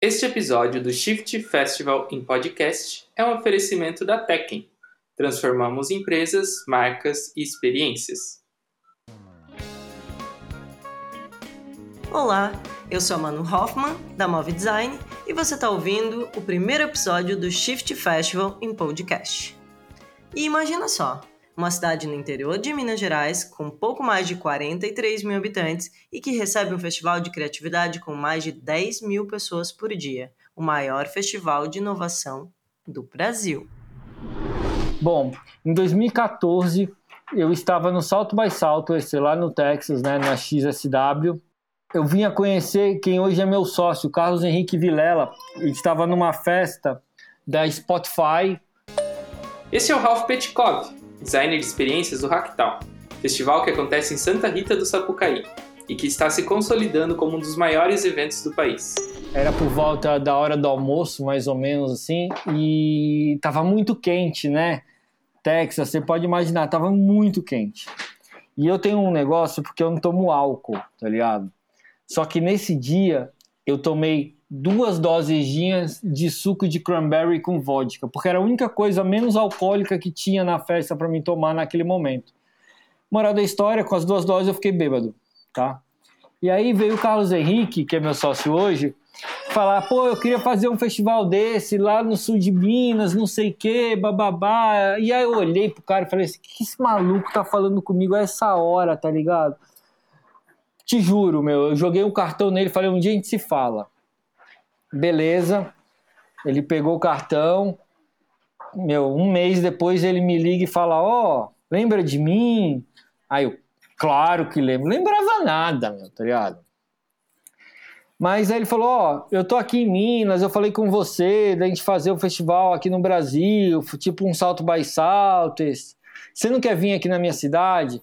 Este episódio do Shift Festival em podcast é um oferecimento da Tekken. Transformamos empresas, marcas e experiências. Olá, eu sou a Manu Hoffman, da Move Design, e você está ouvindo o primeiro episódio do Shift Festival em podcast. E imagina só, uma cidade no interior de Minas Gerais com pouco mais de 43 mil habitantes e que recebe um festival de criatividade com mais de 10 mil pessoas por dia, o maior festival de inovação do Brasil. Bom, em 2014 eu estava no Salto by Salto, lá no Texas, né, na XSW. Eu vim a conhecer quem hoje é meu sócio, Carlos Henrique Vilela. Ele estava numa festa da Spotify. Esse é o Ralph Petkov, designer de experiências do Hacktown, festival que acontece em Santa Rita do Sapucaí e que está se consolidando como um dos maiores eventos do país. Era por volta da hora do almoço, mais ou menos assim, e estava muito quente, né? Texas, você pode imaginar, estava muito quente. E eu tenho um negócio porque eu não tomo álcool, tá ligado? Só que nesse dia eu tomei duas dosezinhas de suco de cranberry com vodka, porque era a única coisa menos alcoólica que tinha na festa para mim tomar naquele momento. Moral da história, com as duas doses eu fiquei bêbado, tá? E aí veio o Carlos Henrique, que é meu sócio hoje, falar, pô, eu queria fazer um festival desse lá no sul de Minas, não sei o que, bababá. E aí eu olhei pro cara e falei assim, o que esse maluco tá falando comigo a essa hora, tá ligado? Te juro, meu, eu joguei um cartão nele falei, um dia a gente se fala. Beleza. Ele pegou o cartão. Meu, um mês depois ele me liga e fala: Ó, oh, lembra de mim? Aí eu, claro que lembro. Lembrava nada, meu, tá ligado? Mas aí ele falou: Ó, oh, eu tô aqui em Minas, eu falei com você da gente fazer um festival aqui no Brasil, tipo um salto by saltos. Você não quer vir aqui na minha cidade?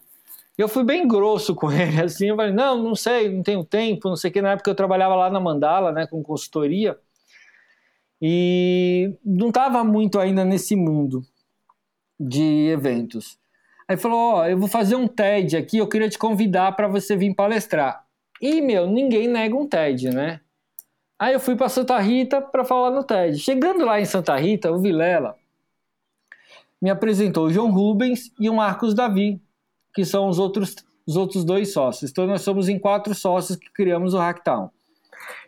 Eu fui bem grosso com ele, assim, eu falei, não, não sei, não tenho tempo, não sei o que, na época eu trabalhava lá na Mandala, né, com consultoria, e não estava muito ainda nesse mundo de eventos. Aí falou, ó, oh, eu vou fazer um TED aqui, eu queria te convidar para você vir palestrar. E, meu, ninguém nega um TED, né? Aí eu fui para Santa Rita para falar no TED. Chegando lá em Santa Rita, o Vilela me apresentou o João Rubens e o Marcos Davi, que são os outros, os outros dois sócios. Então nós somos em quatro sócios que criamos o Hacktown.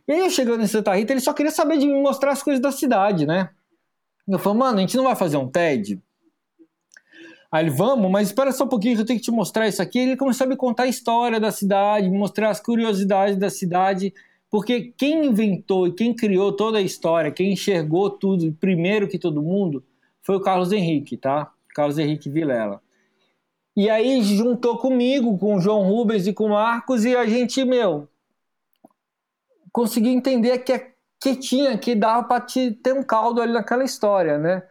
E aí, chegando em Santa Rita, ele só queria saber de me mostrar as coisas da cidade, né? Eu falei, mano, a gente não vai fazer um TED? Aí ele, vamos, mas espera só um pouquinho eu tenho que te mostrar isso aqui. Ele começou a me contar a história da cidade, me mostrar as curiosidades da cidade, porque quem inventou e quem criou toda a história, quem enxergou tudo primeiro que todo mundo, foi o Carlos Henrique, tá? Carlos Henrique Vilela. E aí juntou comigo, com o João Rubens e com o Marcos, e a gente, meu, conseguiu entender que, que tinha, que dava para ter um caldo ali naquela história, né?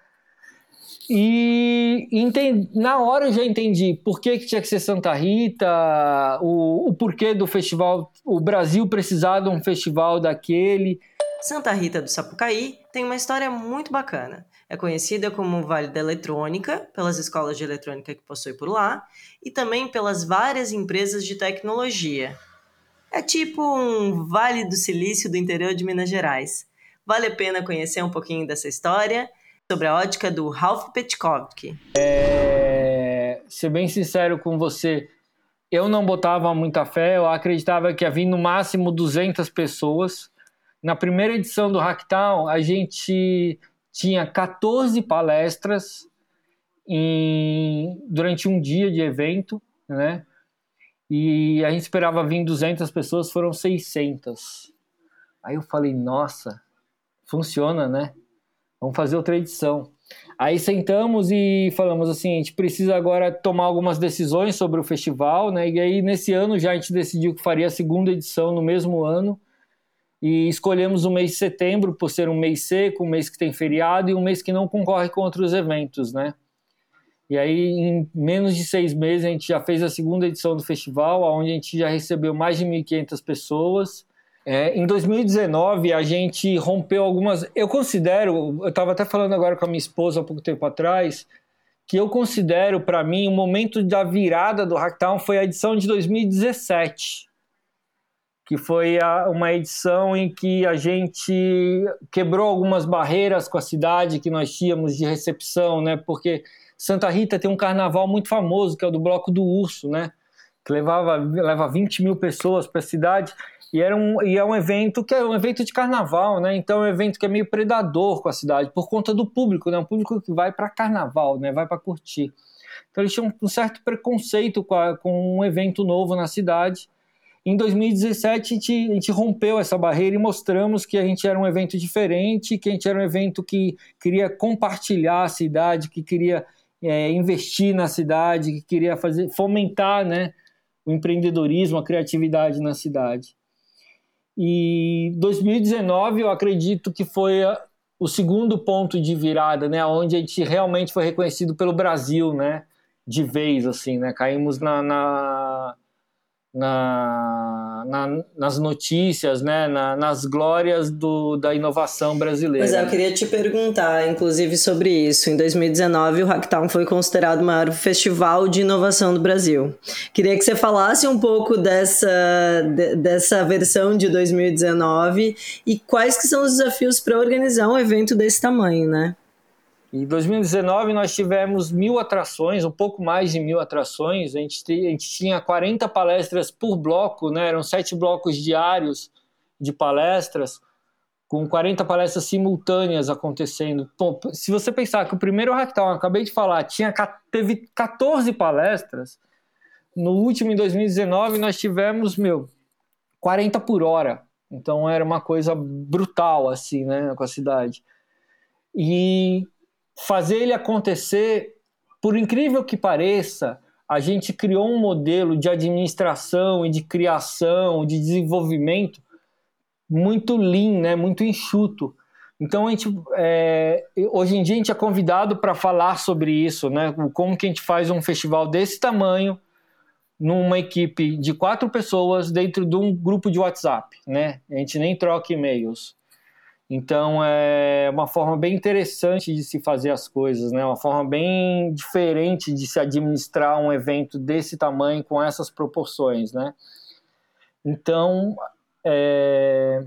E entendi, na hora eu já entendi por que, que tinha que ser Santa Rita, o, o porquê do festival, o Brasil precisar de um festival daquele. Santa Rita do Sapucaí tem uma história muito bacana. É conhecida como Vale da Eletrônica, pelas escolas de eletrônica que possui por lá, e também pelas várias empresas de tecnologia. É tipo um Vale do Silício do interior de Minas Gerais. Vale a pena conhecer um pouquinho dessa história sobre a ótica do Ralph Petkovic. É... Ser bem sincero com você, eu não botava muita fé, eu acreditava que havia no máximo 200 pessoas. Na primeira edição do Hacktown, a gente tinha 14 palestras em, durante um dia de evento, né? E a gente esperava vir 200 pessoas, foram 600. Aí eu falei, nossa, funciona, né? Vamos fazer outra edição. Aí sentamos e falamos assim, a gente precisa agora tomar algumas decisões sobre o festival, né? E aí nesse ano já a gente decidiu que faria a segunda edição no mesmo ano e escolhemos o mês de setembro por ser um mês seco, um mês que tem feriado e um mês que não concorre com outros eventos, né? E aí, em menos de seis meses, a gente já fez a segunda edição do festival, onde a gente já recebeu mais de 1.500 pessoas. É, em 2019, a gente rompeu algumas. Eu considero, eu estava até falando agora com a minha esposa há pouco tempo atrás, que eu considero, para mim, o momento da virada do Hacktown foi a edição de 2017 que foi a, uma edição em que a gente quebrou algumas barreiras com a cidade que nós tínhamos de recepção, né? Porque Santa Rita tem um carnaval muito famoso, que é o do Bloco do Urso, né? Que levava, leva 20 mil pessoas para a cidade. E, era um, e é um evento que é um evento de carnaval, né? Então é um evento que é meio predador com a cidade, por conta do público, né? Um público que vai para carnaval, né? Vai para curtir. Então eles tinham um certo preconceito com, a, com um evento novo na cidade. Em 2017 a gente, a gente, rompeu essa barreira e mostramos que a gente era um evento diferente, que a gente era um evento que queria compartilhar a cidade, que queria é, investir na cidade, que queria fazer fomentar, né? O empreendedorismo, a criatividade na cidade. E 2019 eu acredito que foi o segundo ponto de virada, né, onde a gente realmente foi reconhecido pelo Brasil, né, de vez assim, né, caímos na, na na, na, nas notícias, né, na, nas glórias do, da inovação brasileira. Mas é, eu queria te perguntar, inclusive, sobre isso. Em 2019, o Hacktown foi considerado o maior festival de inovação do Brasil. Queria que você falasse um pouco dessa, de, dessa versão de 2019 e quais que são os desafios para organizar um evento desse tamanho, né? Em 2019 nós tivemos mil atrações, um pouco mais de mil atrações. A gente, a gente tinha 40 palestras por bloco, né? eram sete blocos diários de palestras, com 40 palestras simultâneas acontecendo. Bom, se você pensar que o primeiro Hacktown, acabei de falar, tinha, teve 14 palestras, no último, em 2019, nós tivemos, meu, 40 por hora. Então era uma coisa brutal, assim, né, com a cidade. E fazer ele acontecer, por incrível que pareça, a gente criou um modelo de administração e de criação, de desenvolvimento muito lean, né? muito enxuto. Então a gente é, hoje em dia a gente é convidado para falar sobre isso, né? Como que a gente faz um festival desse tamanho numa equipe de quatro pessoas dentro de um grupo de WhatsApp, né? A gente nem troca e-mails. Então é uma forma bem interessante de se fazer as coisas, né? Uma forma bem diferente de se administrar um evento desse tamanho com essas proporções, né? Então é,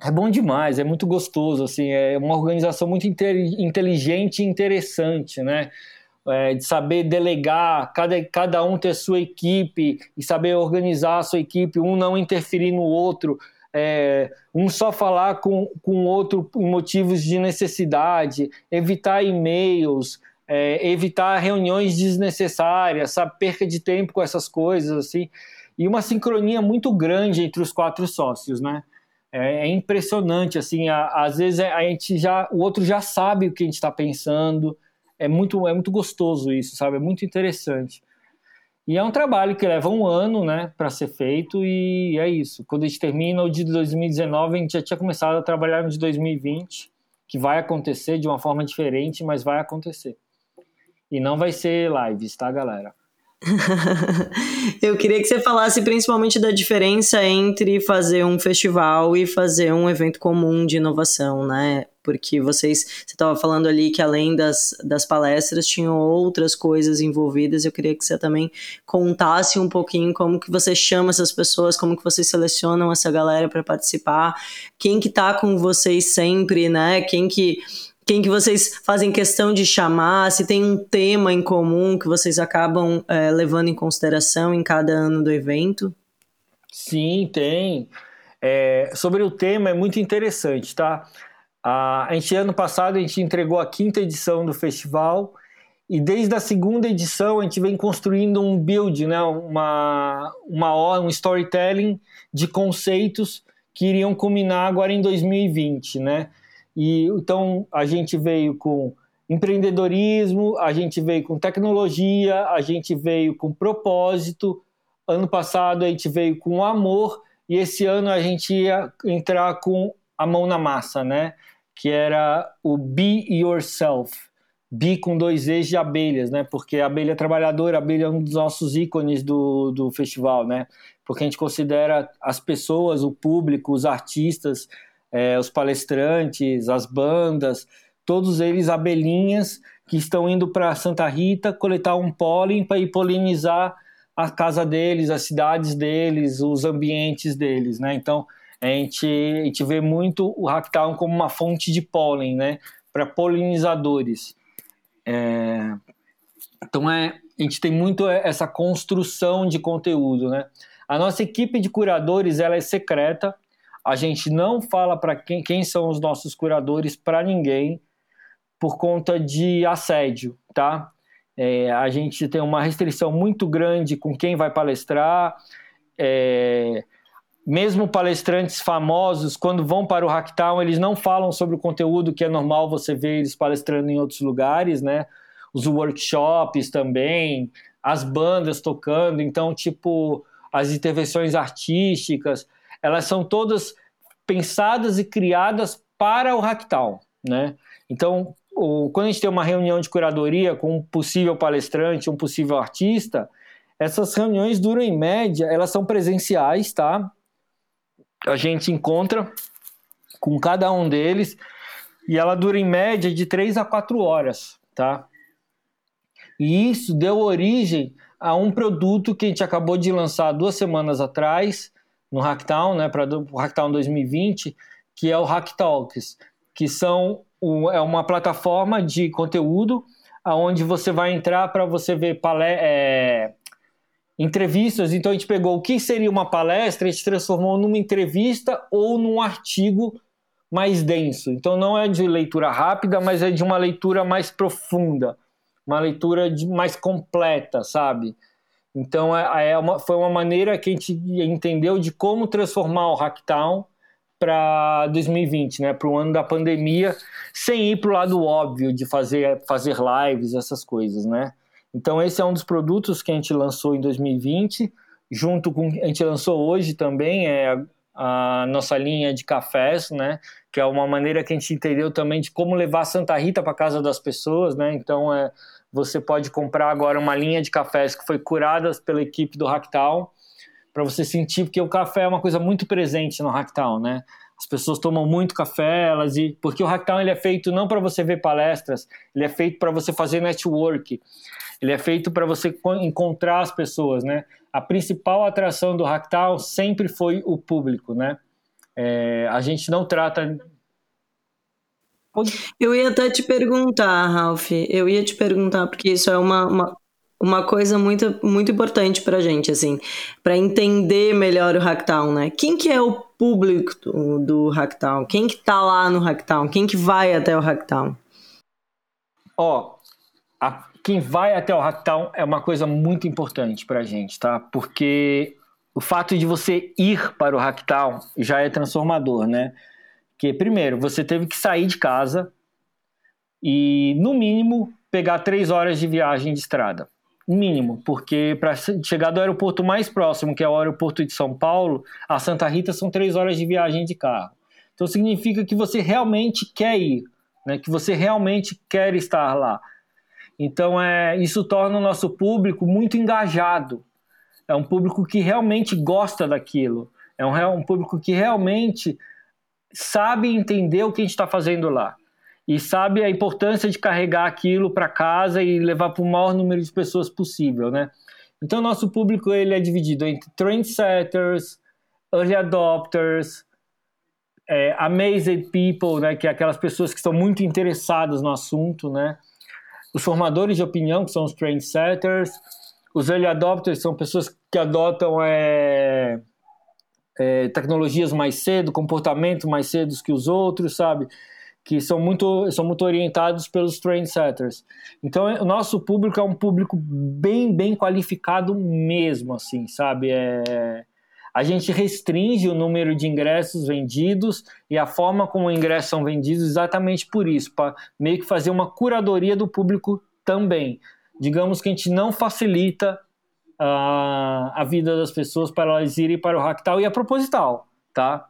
é bom demais, é muito gostoso, assim, é uma organização muito inteligente e interessante, né? É, de saber delegar, cada, cada um ter sua equipe e saber organizar a sua equipe, um não interferir no outro, é, um só falar com o outro em motivos de necessidade, evitar e-mails, é, evitar reuniões desnecessárias, sabe, perca de tempo com essas coisas, assim, e uma sincronia muito grande entre os quatro sócios, né? É, é impressionante, assim, a, às vezes a gente já, o outro já sabe o que a gente está pensando, é muito, é muito gostoso isso, sabe? É muito interessante. E é um trabalho que leva um ano, né, para ser feito e é isso. Quando a gente termina o de 2019, a gente já tinha começado a trabalhar no de 2020, que vai acontecer de uma forma diferente, mas vai acontecer. E não vai ser lives, tá, galera? Eu queria que você falasse principalmente da diferença entre fazer um festival e fazer um evento comum de inovação, né? Porque vocês, você estava falando ali que além das, das palestras tinham outras coisas envolvidas. Eu queria que você também contasse um pouquinho como que você chama essas pessoas, como que vocês selecionam essa galera para participar, quem que tá com vocês sempre, né? Quem que quem que vocês fazem questão de chamar, se tem um tema em comum que vocês acabam é, levando em consideração em cada ano do evento? Sim, tem. É, sobre o tema é muito interessante, tá? A, gente, ano passado, a gente entregou a quinta edição do festival e desde a segunda edição a gente vem construindo um build, né? uma, uma um storytelling de conceitos que iriam culminar agora em 2020, né? E então a gente veio com empreendedorismo, a gente veio com tecnologia, a gente veio com propósito. Ano passado a gente veio com amor e esse ano a gente ia entrar com a mão na massa, né? Que era o Be Yourself. Be com dois E's de abelhas, né? Porque a abelha trabalhadora, a abelha é um dos nossos ícones do, do festival, né? Porque a gente considera as pessoas, o público, os artistas, é, os palestrantes, as bandas, todos eles abelhinhas que estão indo para Santa Rita coletar um pólen para ir polinizar a casa deles, as cidades deles, os ambientes deles, né? Então, a gente, a gente vê muito o Hacktown como uma fonte de pólen, né? Para polinizadores. É... Então, é, a gente tem muito essa construção de conteúdo, né? A nossa equipe de curadores, ela é secreta. A gente não fala para quem, quem são os nossos curadores para ninguém por conta de assédio, tá? É, a gente tem uma restrição muito grande com quem vai palestrar. É, mesmo palestrantes famosos, quando vão para o Hacktown, eles não falam sobre o conteúdo que é normal você ver eles palestrando em outros lugares, né? Os workshops também, as bandas tocando, então, tipo, as intervenções artísticas, elas são todas pensadas e criadas para o Hacktown, né? Então, o, quando a gente tem uma reunião de curadoria com um possível palestrante, um possível artista, essas reuniões duram em média, elas são presenciais, tá? A gente encontra com cada um deles e ela dura em média de 3 a 4 horas, tá? E isso deu origem a um produto que a gente acabou de lançar duas semanas atrás no Hacktown, né, para o Hacktown 2020, que é o Hacktalks, que são é uma plataforma de conteúdo aonde você vai entrar para você ver palé é, entrevistas. Então a gente pegou o que seria uma palestra e a gente transformou numa entrevista ou num artigo mais denso. Então não é de leitura rápida, mas é de uma leitura mais profunda, uma leitura de, mais completa, sabe? Então é, é uma, foi uma maneira que a gente entendeu de como transformar o Hacktown para 2020, né, para o ano da pandemia, sem ir para o lado óbvio de fazer, fazer lives, essas coisas, né? Então esse é um dos produtos que a gente lançou em 2020, junto com a gente lançou hoje também é a, a nossa linha de cafés, né? Que é uma maneira que a gente entendeu também de como levar Santa Rita para casa das pessoas, né? Então é você pode comprar agora uma linha de cafés que foi curada pela equipe do Hacktown para você sentir, porque o café é uma coisa muito presente no Hacktown, né? As pessoas tomam muito café, elas e porque o Hacktown ele é feito não para você ver palestras, ele é feito para você fazer network. Ele é feito para você encontrar as pessoas, né? A principal atração do Hacktown sempre foi o público, né? É, a gente não trata eu ia até te perguntar, Ralph. Eu ia te perguntar, porque isso é uma, uma, uma coisa muito, muito importante pra gente, assim, para entender melhor o Hacktown, né? Quem que é o público do, do Hacktown? Quem que tá lá no Hacktown? Quem que vai até o Hacktown? Ó, oh, quem vai até o Hacktown é uma coisa muito importante pra gente, tá? Porque o fato de você ir para o Hacktown já é transformador, né? Que primeiro, você teve que sair de casa e, no mínimo, pegar três horas de viagem de estrada mínimo, porque para chegar do aeroporto mais próximo, que é o aeroporto de São Paulo, a Santa Rita são três horas de viagem de carro. Então significa que você realmente quer ir, né? que você realmente quer estar lá. Então é, isso torna o nosso público muito engajado. É um público que realmente gosta daquilo. É um, um público que realmente sabe entender o que a gente está fazendo lá e sabe a importância de carregar aquilo para casa e levar para o maior número de pessoas possível, né? Então, nosso público ele é dividido entre trendsetters, early adopters, é, amazed people, né, que é aquelas pessoas que estão muito interessadas no assunto, né? Os formadores de opinião, que são os trendsetters, os early adopters são pessoas que adotam é, é, tecnologias mais cedo, comportamento mais cedo que os outros, sabe? que são muito, são muito orientados pelos trendsetters. Então, o nosso público é um público bem, bem qualificado mesmo, assim, sabe? É, a gente restringe o número de ingressos vendidos e a forma como os ingressos são vendidos exatamente por isso, para meio que fazer uma curadoria do público também. Digamos que a gente não facilita a, a vida das pessoas para elas irem para o Hacktal e é proposital, tá?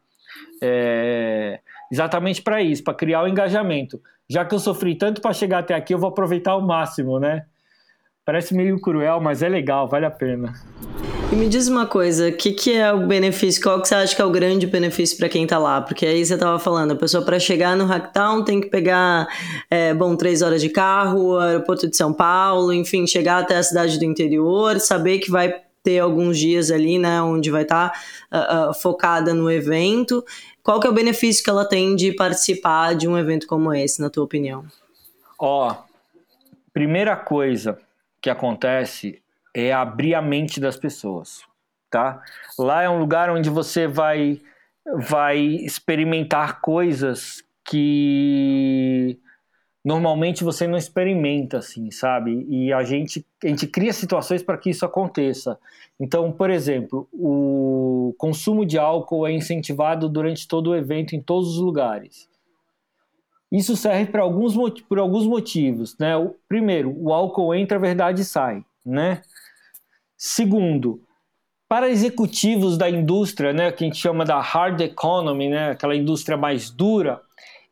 É, exatamente para isso, para criar o engajamento. Já que eu sofri tanto para chegar até aqui, eu vou aproveitar ao máximo, né? Parece meio cruel, mas é legal, vale a pena. E me diz uma coisa, o que, que é o benefício? Qual que você acha que é o grande benefício para quem está lá? Porque aí você estava falando, a pessoa para chegar no Hacktown tem que pegar, é, bom, três horas de carro, aeroporto de São Paulo, enfim, chegar até a cidade do interior, saber que vai ter alguns dias ali, né, onde vai estar tá, uh, uh, focada no evento. Qual que é o benefício que ela tem de participar de um evento como esse, na tua opinião? Ó, primeira coisa que acontece é abrir a mente das pessoas, tá? Lá é um lugar onde você vai vai experimentar coisas que normalmente você não experimenta, assim, sabe? E a gente, a gente cria situações para que isso aconteça. Então, por exemplo, o consumo de álcool é incentivado durante todo o evento em todos os lugares. Isso serve para alguns, por alguns motivos, né? O, primeiro, o álcool entra, a verdade sai, né? Segundo, para executivos da indústria, né, que a gente chama da hard economy, né, aquela indústria mais dura,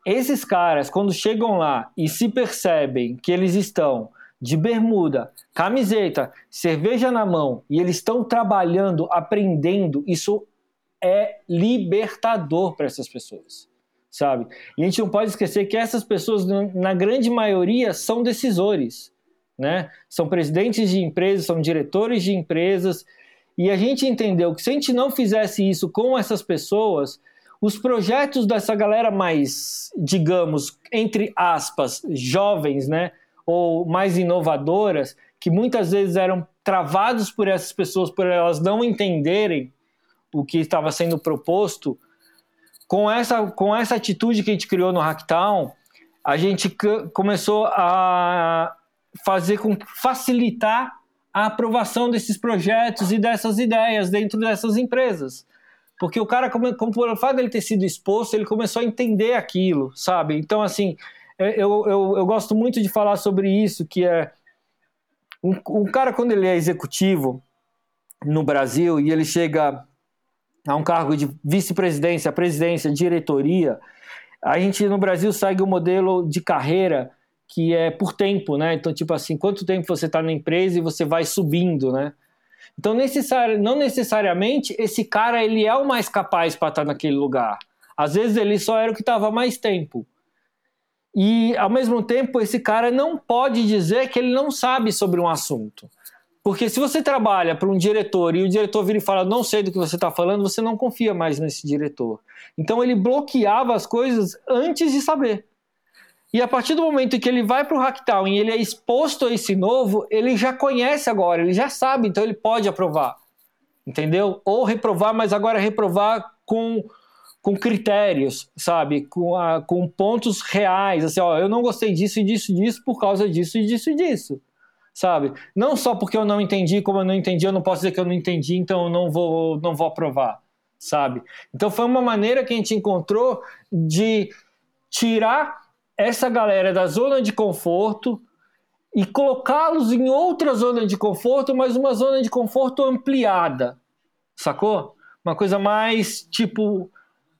esses caras, quando chegam lá e se percebem que eles estão de bermuda, camiseta, cerveja na mão e eles estão trabalhando, aprendendo, isso é libertador para essas pessoas, sabe? E a gente não pode esquecer que essas pessoas, na grande maioria, são decisores, né? São presidentes de empresas, são diretores de empresas, e a gente entendeu que se a gente não fizesse isso com essas pessoas, os projetos dessa galera mais, digamos, entre aspas, jovens, né, ou mais inovadoras, que muitas vezes eram travados por essas pessoas, por elas não entenderem o que estava sendo proposto, com essa, com essa atitude que a gente criou no Hacktown, a gente começou a fazer com facilitar a aprovação desses projetos e dessas ideias dentro dessas empresas. Porque o cara, como, como por fato dele ter sido exposto, ele começou a entender aquilo, sabe? Então, assim, é, eu, eu, eu gosto muito de falar sobre isso, que é um, um cara, quando ele é executivo no Brasil e ele chega a um cargo de vice-presidência, presidência, diretoria, a gente no Brasil segue o um modelo de carreira que é por tempo, né? Então, tipo assim, quanto tempo você está na empresa e você vai subindo, né? Então, necessari não necessariamente esse cara ele é o mais capaz para estar tá naquele lugar. Às vezes ele só era o que estava mais tempo. E, ao mesmo tempo, esse cara não pode dizer que ele não sabe sobre um assunto. Porque se você trabalha para um diretor e o diretor vira e fala, não sei do que você está falando, você não confia mais nesse diretor. Então ele bloqueava as coisas antes de saber. E a partir do momento que ele vai para o Hacktown e ele é exposto a esse novo, ele já conhece agora, ele já sabe, então ele pode aprovar. Entendeu? Ou reprovar, mas agora reprovar com, com critérios, sabe? Com, a, com pontos reais. Assim, ó, eu não gostei disso e disso e disso por causa disso e disso e disso. Sabe? Não só porque eu não entendi, como eu não entendi, eu não posso dizer que eu não entendi, então eu não vou, não vou aprovar. Sabe? Então foi uma maneira que a gente encontrou de tirar essa galera da zona de conforto e colocá-los em outra zona de conforto, mas uma zona de conforto ampliada, sacou? Uma coisa mais tipo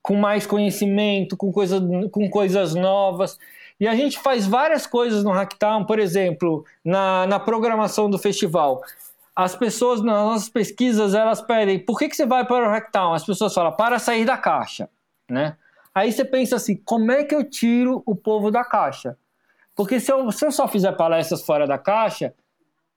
com mais conhecimento, com, coisa, com coisas novas. E a gente faz várias coisas no Hacktown, por exemplo, na, na programação do festival. As pessoas, nas nossas pesquisas, elas pedem, por que, que você vai para o Hacktown? As pessoas falam, para sair da caixa, né? Aí você pensa assim, como é que eu tiro o povo da caixa? Porque se eu, se eu só fizer palestras fora da caixa,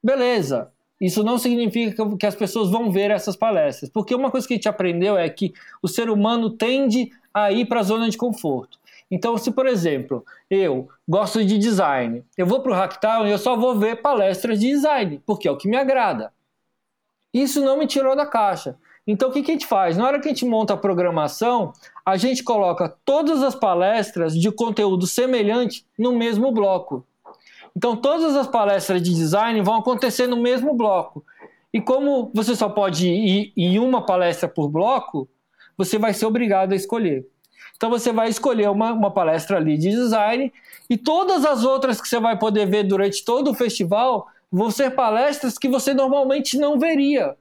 beleza. Isso não significa que as pessoas vão ver essas palestras. Porque uma coisa que a gente aprendeu é que o ser humano tende a ir para a zona de conforto. Então, se por exemplo, eu gosto de design, eu vou para o Hacktown e eu só vou ver palestras de design, porque é o que me agrada. Isso não me tirou da caixa. Então, o que, que a gente faz? Na hora que a gente monta a programação, a gente coloca todas as palestras de conteúdo semelhante no mesmo bloco. Então, todas as palestras de design vão acontecer no mesmo bloco. E como você só pode ir em uma palestra por bloco, você vai ser obrigado a escolher. Então, você vai escolher uma, uma palestra ali de design e todas as outras que você vai poder ver durante todo o festival vão ser palestras que você normalmente não veria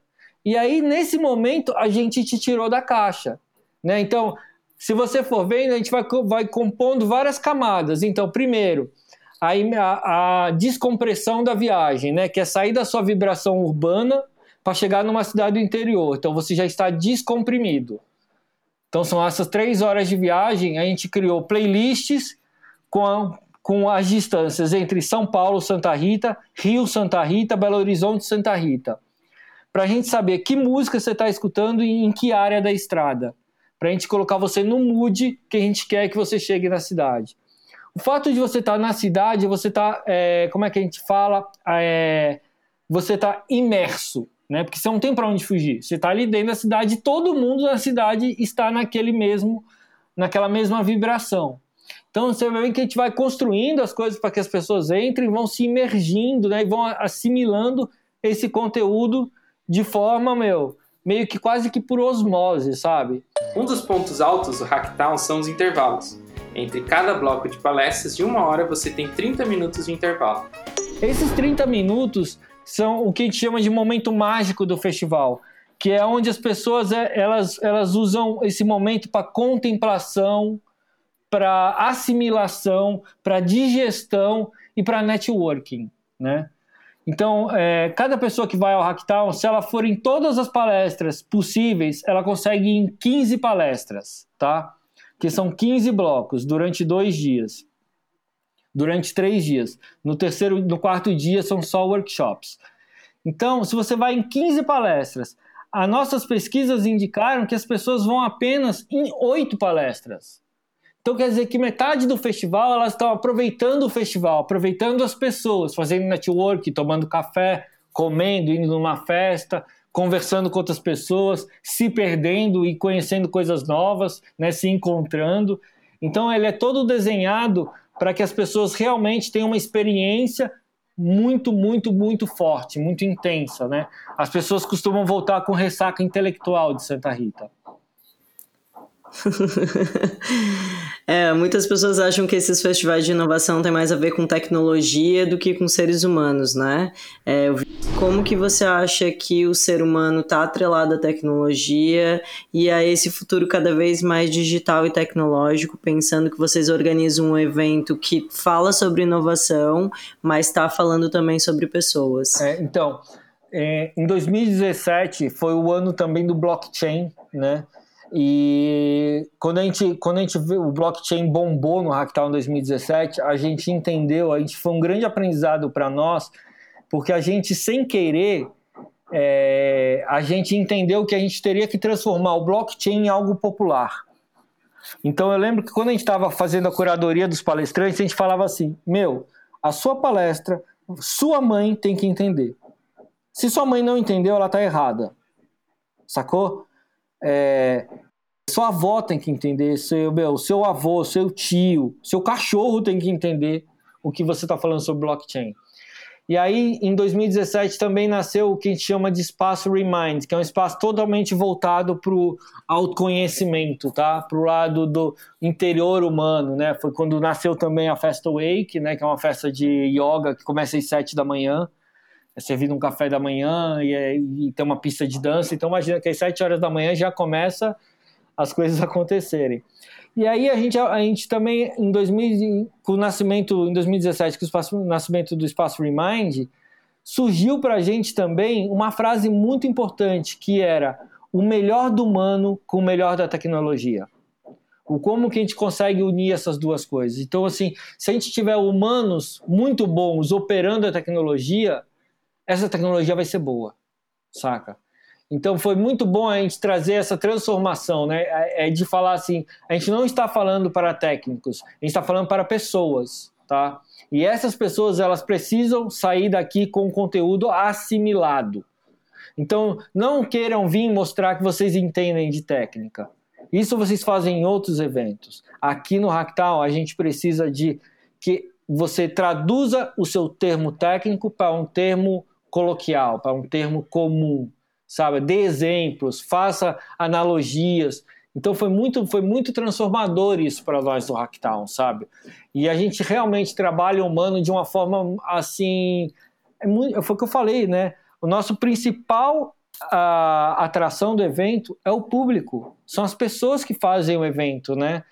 e aí, nesse momento, a gente te tirou da caixa. Né? Então, se você for vendo, a gente vai, vai compondo várias camadas. Então, primeiro, a, a, descompressão da viagem, né? que é sair da sua vibração urbana para chegar numa cidade do interior. Então, você já está descomprimido. Então, são essas três horas de viagem. A gente criou playlists com, a, com as distâncias entre São Paulo, Santa Rita, Rio, Santa Rita, Belo Horizonte, Santa Rita para a gente saber que música você está escutando e em que área da estrada, para a gente colocar você no mood que a gente quer que você chegue na cidade. O fato de você estar tá na cidade, você está, é, como é que a gente fala, é, você está imerso, né? Porque você não tem para onde fugir. Você está ali dentro da cidade, todo mundo na cidade está naquele mesmo, naquela mesma vibração. Então você vê que a gente vai construindo as coisas para que as pessoas entrem, vão se imergindo, né? E vão assimilando esse conteúdo de forma, meu, meio que quase que por osmose, sabe? Um dos pontos altos do Hacktown são os intervalos. Entre cada bloco de palestras de uma hora, você tem 30 minutos de intervalo. Esses 30 minutos são o que a gente chama de momento mágico do festival, que é onde as pessoas é, elas, elas usam esse momento para contemplação, para assimilação, para digestão e para networking, né? Então, é, cada pessoa que vai ao Hacktown, se ela for em todas as palestras possíveis, ela consegue ir em 15 palestras, tá? Que são 15 blocos durante dois dias. Durante três dias. No terceiro, no quarto dia são só workshops. Então, se você vai em 15 palestras, as nossas pesquisas indicaram que as pessoas vão apenas em oito palestras. Então quer dizer que metade do festival elas estão aproveitando o festival, aproveitando as pessoas, fazendo network, tomando café, comendo, indo numa festa, conversando com outras pessoas, se perdendo e conhecendo coisas novas, né, se encontrando. Então ele é todo desenhado para que as pessoas realmente tenham uma experiência muito, muito, muito forte, muito intensa, né? As pessoas costumam voltar com ressaca intelectual de Santa Rita. é, muitas pessoas acham que esses festivais de inovação têm mais a ver com tecnologia do que com seres humanos, né? É, como que você acha que o ser humano está atrelado à tecnologia e a esse futuro cada vez mais digital e tecnológico, pensando que vocês organizam um evento que fala sobre inovação, mas está falando também sobre pessoas? É, então, é, em 2017 foi o ano também do blockchain, né? E quando a gente, quando a gente viu o blockchain bombou no Hacktown 2017, a gente entendeu, a gente foi um grande aprendizado para nós, porque a gente sem querer é, a gente entendeu que a gente teria que transformar o blockchain em algo popular. Então eu lembro que quando a gente estava fazendo a curadoria dos palestrantes, a gente falava assim: meu, a sua palestra, sua mãe tem que entender. Se sua mãe não entendeu, ela está errada. Sacou? É, sua avó tem que entender, seu, meu, seu avô, seu tio, seu cachorro tem que entender o que você está falando sobre blockchain. E aí, em 2017, também nasceu o que a gente chama de espaço Remind, que é um espaço totalmente voltado para o autoconhecimento, tá? Para o lado do interior humano, né? Foi quando nasceu também a festa Wake, né? Que é uma festa de yoga que começa às 7 da manhã é servido um café da manhã e, é, e tem uma pista de dança. Então imagina que às 7 horas da manhã já começa as coisas acontecerem. E aí a gente, a gente também, em 2000, com o nascimento, em 2017, com o espaço, nascimento do Espaço Remind, surgiu para a gente também uma frase muito importante, que era o melhor do humano com o melhor da tecnologia. O como que a gente consegue unir essas duas coisas. Então, assim, se a gente tiver humanos muito bons operando a tecnologia, essa tecnologia vai ser boa, saca? Então foi muito bom a gente trazer essa transformação, né? É, é de falar assim, a gente não está falando para técnicos, a gente está falando para pessoas, tá? E essas pessoas elas precisam sair daqui com conteúdo assimilado. Então não queiram vir mostrar que vocês entendem de técnica. Isso vocês fazem em outros eventos. Aqui no Hacktown a gente precisa de que você traduza o seu termo técnico para um termo coloquial, para um termo comum, sabe? Dê exemplos, faça analogias. Então foi muito, foi muito transformador isso para nós do Hacktown, sabe? E a gente realmente trabalha o humano de uma forma assim, é muito, foi o que eu falei, né? O nosso principal a, atração do evento é o público, são as pessoas que fazem o evento, né?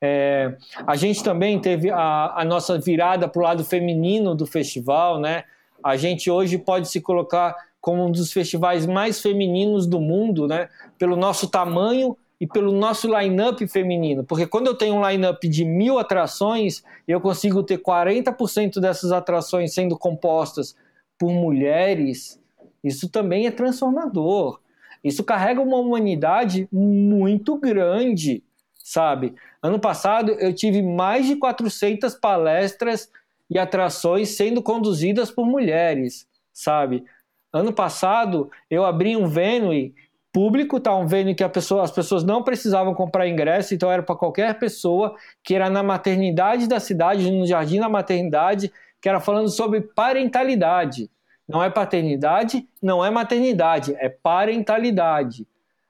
É, a gente também teve a, a nossa virada para o lado feminino do festival, né? A gente hoje pode se colocar como um dos festivais mais femininos do mundo, né? Pelo nosso tamanho e pelo nosso line-up feminino. Porque quando eu tenho um line-up de mil atrações, eu consigo ter 40% dessas atrações sendo compostas por mulheres, Isso também é transformador. Isso carrega uma humanidade muito grande, sabe? Ano passado eu tive mais de 400 palestras e atrações sendo conduzidas por mulheres, sabe? Ano passado eu abri um venue público, tá um venue que pessoa, as pessoas não precisavam comprar ingresso, então era para qualquer pessoa que era na maternidade da cidade, no jardim da maternidade, que era falando sobre parentalidade. Não é paternidade, não é maternidade, é parentalidade.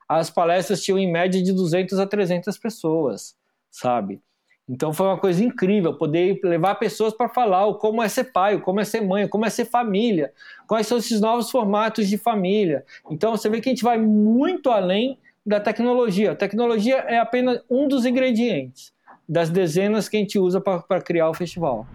As palestras tinham em média de 200 a 300 pessoas, sabe? Então foi uma coisa incrível poder levar pessoas para falar o como é ser pai, o como é ser mãe, como é ser família, quais são esses novos formatos de família. Então você vê que a gente vai muito além da tecnologia. A tecnologia é apenas um dos ingredientes das dezenas que a gente usa para criar o festival.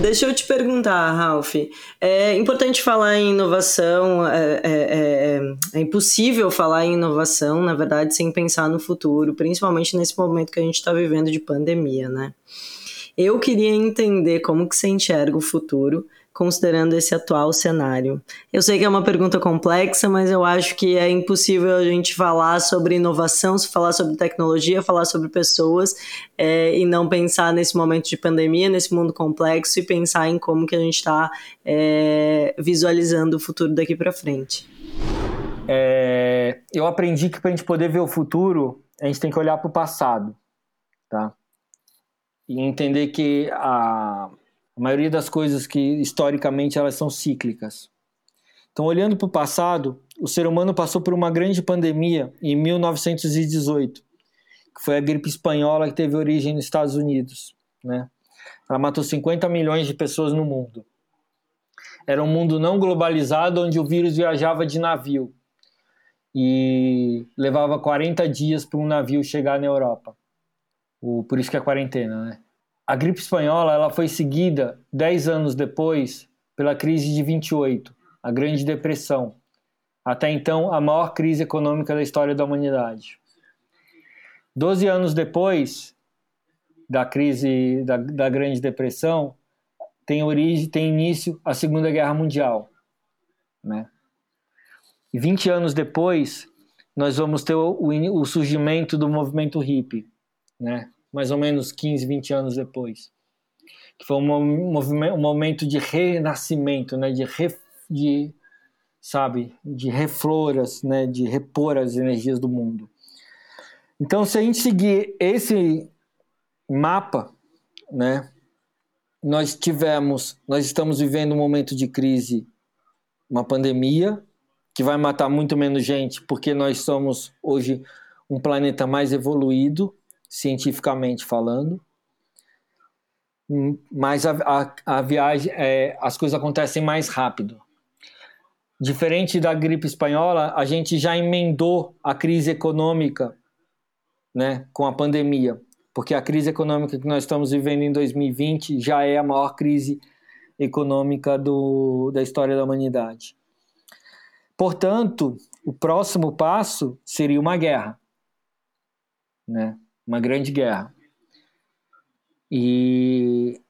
Deixa eu te perguntar, Ralph. É importante falar em inovação, é, é, é, é, impossível falar em inovação, na verdade, sem pensar no futuro, principalmente nesse momento que a gente está vivendo de pandemia, né? Eu queria entender como que você enxerga o futuro considerando esse atual cenário? Eu sei que é uma pergunta complexa, mas eu acho que é impossível a gente falar sobre inovação, falar sobre tecnologia, falar sobre pessoas é, e não pensar nesse momento de pandemia, nesse mundo complexo e pensar em como que a gente está é, visualizando o futuro daqui para frente. É, eu aprendi que para a gente poder ver o futuro, a gente tem que olhar para o passado, tá? E entender que a a maioria das coisas que historicamente elas são cíclicas. Então, olhando para o passado, o ser humano passou por uma grande pandemia em 1918, que foi a gripe espanhola que teve origem nos Estados Unidos. Né? Ela matou 50 milhões de pessoas no mundo. Era um mundo não globalizado onde o vírus viajava de navio e levava 40 dias para um navio chegar na Europa. O, por isso que é quarentena, né? A gripe espanhola ela foi seguida, dez anos depois, pela crise de 28, a Grande Depressão, até então a maior crise econômica da história da humanidade. Doze anos depois da crise da, da Grande Depressão, tem origem, tem início a Segunda Guerra Mundial, né? E 20 anos depois, nós vamos ter o, o surgimento do movimento hippie, né? Mais ou menos 15, 20 anos depois. Que foi um, movimento, um momento de renascimento, né? de, re, de sabe, de refloras, né? de repor as energias do mundo. Então, se a gente seguir esse mapa, né, nós tivemos, nós estamos vivendo um momento de crise, uma pandemia que vai matar muito menos gente, porque nós somos hoje um planeta mais evoluído, cientificamente falando. Mas a, a, a viagem, é, as coisas acontecem mais rápido. Diferente da gripe espanhola, a gente já emendou a crise econômica né, com a pandemia, porque a crise econômica que nós estamos vivendo em 2020 já é a maior crise econômica do, da história da humanidade. Portanto, o próximo passo seria uma guerra. Né? Uma grande guerra. E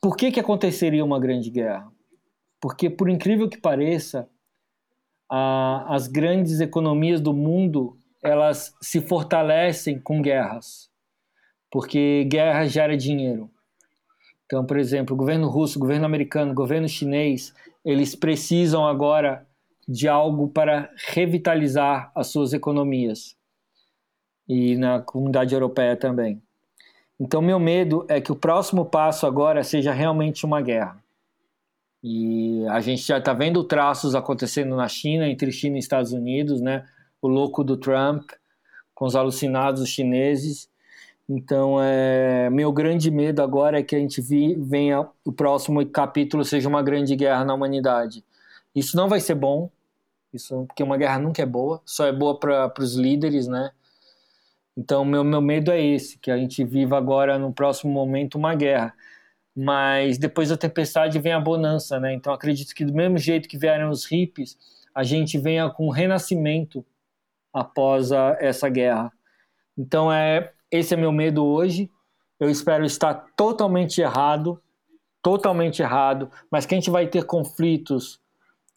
por que, que aconteceria uma grande guerra? Porque, por incrível que pareça, a, as grandes economias do mundo elas se fortalecem com guerras, porque guerra gera dinheiro. Então, por exemplo, o governo russo, o governo americano, o governo chinês, eles precisam agora de algo para revitalizar as suas economias e na comunidade europeia também. Então, meu medo é que o próximo passo agora seja realmente uma guerra. E a gente já está vendo traços acontecendo na China, entre China e Estados Unidos, né? O louco do Trump, com os alucinados chineses. Então, é, meu grande medo agora é que a gente vi, venha, o próximo capítulo seja uma grande guerra na humanidade. Isso não vai ser bom, isso, porque uma guerra nunca é boa, só é boa para os líderes, né? Então, meu, meu medo é esse, que a gente viva agora, no próximo momento, uma guerra. Mas depois da tempestade vem a bonança, né? Então, acredito que do mesmo jeito que vieram os hippies, a gente venha com um renascimento após a, essa guerra. Então, é, esse é meu medo hoje. Eu espero estar totalmente errado, totalmente errado, mas que a gente vai ter conflitos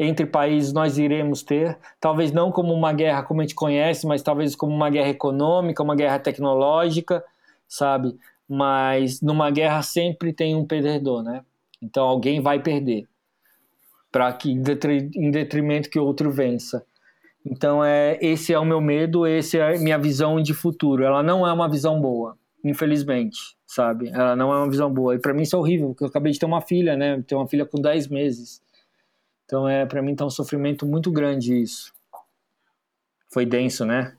entre países nós iremos ter, talvez não como uma guerra como a gente conhece, mas talvez como uma guerra econômica, uma guerra tecnológica, sabe? Mas numa guerra sempre tem um perdedor, né? Então alguém vai perder para que em detrimento que outro vença. Então é esse é o meu medo, esse é a minha visão de futuro. Ela não é uma visão boa, infelizmente, sabe? Ela não é uma visão boa. E para mim isso é horrível, porque eu acabei de ter uma filha, né? Ter uma filha com 10 meses. Então é para mim tá um sofrimento muito grande isso. Foi denso, né?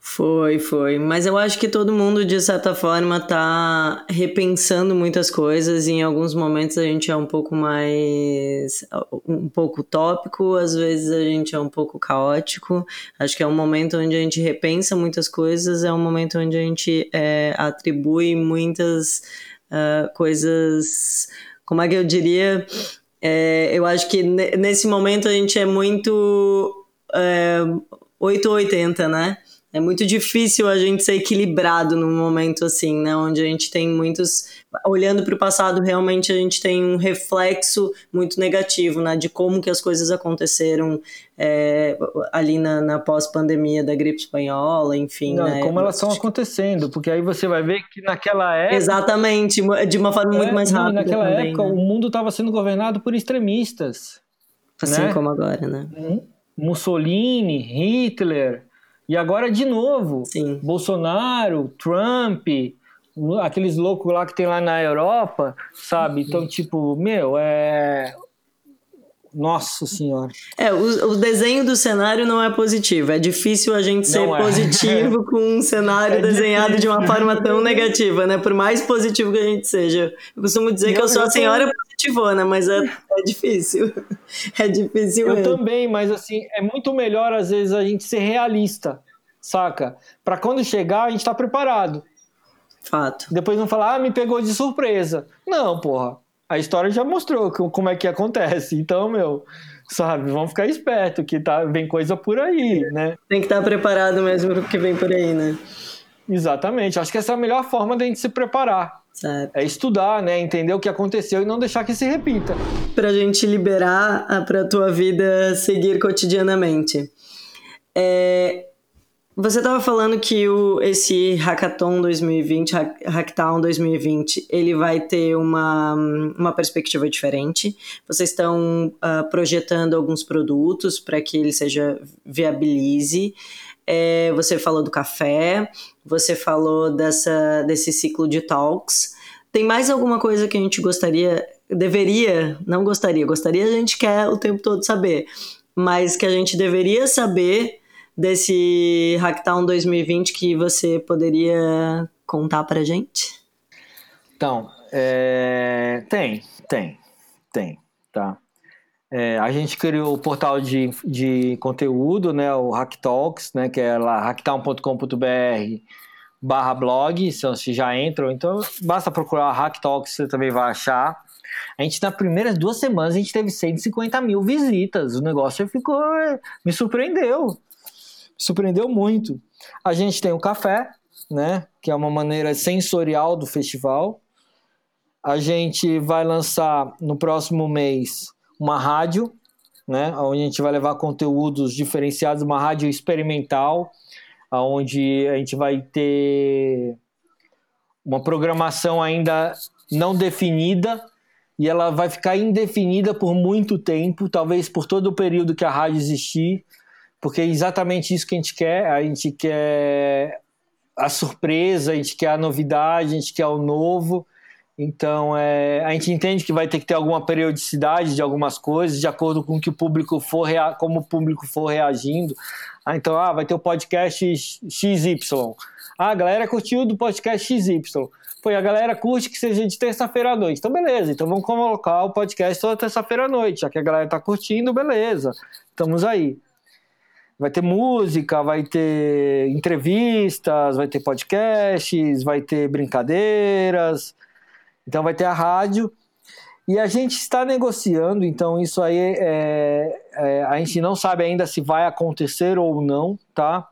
Foi, foi. Mas eu acho que todo mundo, de certa forma, tá repensando muitas coisas e em alguns momentos a gente é um pouco mais. um pouco utópico, às vezes a gente é um pouco caótico. Acho que é um momento onde a gente repensa muitas coisas, é um momento onde a gente é, atribui muitas uh, coisas. Como é que eu diria? É, eu acho que nesse momento a gente é muito. É, 880, né? É muito difícil a gente ser equilibrado num momento assim, né? Onde a gente tem muitos. Olhando para o passado, realmente a gente tem um reflexo muito negativo, né? De como que as coisas aconteceram é, ali na, na pós-pandemia da gripe espanhola, enfim. Não, né? Como elas estão acontecendo, porque aí você vai ver que naquela época. Exatamente, de uma forma muito é, mais rápida. Naquela também, época, né? o mundo estava sendo governado por extremistas. Assim né? como agora, né? Mussolini, Hitler. E agora, de novo, Sim. Bolsonaro, Trump, aqueles loucos lá que tem lá na Europa, sabe? Então, tipo, meu, é. Nossa Senhora. É, o, o, desenho do cenário não é positivo. É difícil a gente ser é. positivo com um cenário É desenhado de uma difícil. forma tão negativa, né? Por mais positivo que a gente seja. Eu costumo dizer que eu, eu- sou a eu senhora positivona, mas é, é difícil. É difícil Eu mesmo. também, mas assim, é muito melhor às vezes a gente ser realista, saca? Pra quando chegar a gente tá preparado. Fato. Depois não falar, ah, me pegou de surpresa. Não, porra. A história já mostrou como é que acontece. Então, meu, sabe, vamos ficar esperto que tá, vem coisa por aí, né? Tem que estar preparado mesmo pro que vem por aí, né? Exatamente. Acho que essa é a melhor forma da gente se preparar. Certo. É estudar, né? Entender o que aconteceu e não deixar que se repita. Pra gente liberar a, pra tua vida seguir cotidianamente. É, você estava falando que o, esse Hackathon 2020, Hack- Hacktown 2020, ele vai ter uma, uma perspectiva diferente. Vocês estão ah, projetando alguns produtos para que ele seja viabilize. É, você falou do café, você falou dessa, desse ciclo de talks. Tem mais alguma coisa que a gente gostaria, deveria, não gostaria, gostaria a gente quer o tempo todo saber, mas que a gente deveria saber desse Hacktown 2020 que você poderia contar pra gente? Então, é, tem, tem, tem, tá. É, a gente criou o portal de, de conteúdo, né, o Hack Talks, né, que é lá hacktown.com.br barra blog, se vocês já entram, então basta procurar Hack Talks, você também vai achar. A gente, nas primeiras duas semanas, a gente teve 150 mil visitas, o negócio ficou, me surpreendeu, surpreendeu muito. A gente tem o café, né, que é uma maneira sensorial do festival. A gente vai lançar no próximo mês uma rádio, né, onde a gente vai levar conteúdos diferenciados, uma rádio experimental, onde a gente vai ter uma programação ainda não definida e ela vai ficar indefinida por muito tempo, talvez por todo o período que a rádio existir, porque é exatamente isso que a gente quer. A gente quer a surpresa, a gente quer a novidade, a gente quer o novo. Então, é, a gente entende que vai ter que ter alguma periodicidade de algumas coisas, de acordo com que o público for rea- como o público for reagindo. Ah, então, ah, vai ter o podcast XY. Ah, a galera curtiu do podcast XY. Pô, a galera curte que seja de terça-feira à noite. Então, beleza. Então, vamos colocar o podcast toda terça-feira à noite. Já que a galera tá curtindo, beleza. Estamos aí. Vai ter música, vai ter entrevistas, vai ter podcasts, vai ter brincadeiras. Então vai ter a rádio. E a gente está negociando, então isso aí é, é, a gente não sabe ainda se vai acontecer ou não, tá?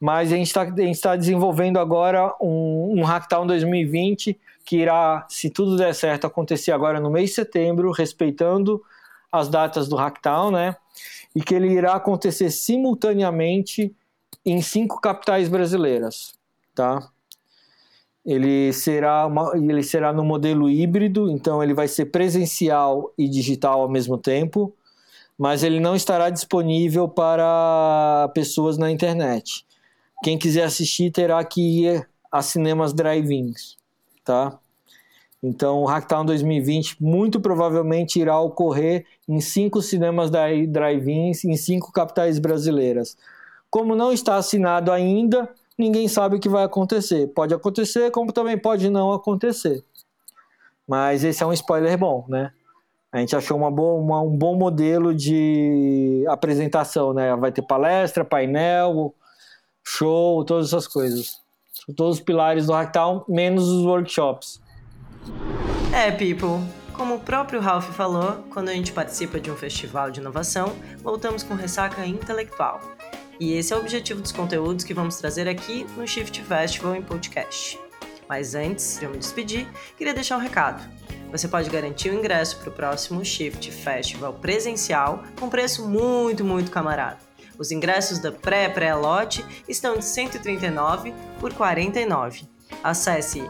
Mas a gente está tá desenvolvendo agora um, um Hacktown 2020 que irá, se tudo der certo, acontecer agora no mês de setembro, respeitando as datas do Hacktown, né? E que ele irá acontecer simultaneamente em cinco capitais brasileiras, tá? Ele será, uma, ele será no modelo híbrido, então ele vai ser presencial e digital ao mesmo tempo, mas ele não estará disponível para pessoas na internet. Quem quiser assistir terá que ir a cinemas drive-ins, tá? Então, o Hacktown 2020 muito provavelmente irá ocorrer em cinco cinemas drive-ins em cinco capitais brasileiras. Como não está assinado ainda, ninguém sabe o que vai acontecer. Pode acontecer, como também pode não acontecer. Mas esse é um spoiler bom, né? A gente achou uma boa, uma, um bom modelo de apresentação, né? Vai ter palestra, painel, show, todas essas coisas. Todos os pilares do Hacktown, menos os workshops. É, people. Como o próprio Ralph falou, quando a gente participa de um festival de inovação, voltamos com ressaca intelectual. E esse é o objetivo dos conteúdos que vamos trazer aqui no Shift Festival em podcast. Mas antes de eu me despedir, queria deixar um recado. Você pode garantir o ingresso para o próximo Shift Festival presencial com preço muito, muito camarada. Os ingressos da pré-pré-lote estão de 139 por 49. Acesse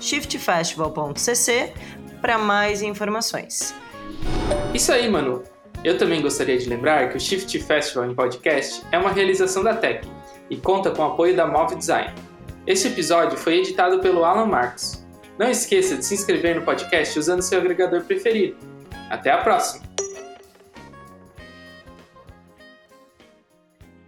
shiftfestival.cc para mais informações. Isso aí, mano. Eu também gostaria de lembrar que o Shift Festival em podcast é uma realização da Tech e conta com o apoio da Move Design. Este episódio foi editado pelo Alan Marcos. Não esqueça de se inscrever no podcast usando seu agregador preferido. Até a próxima!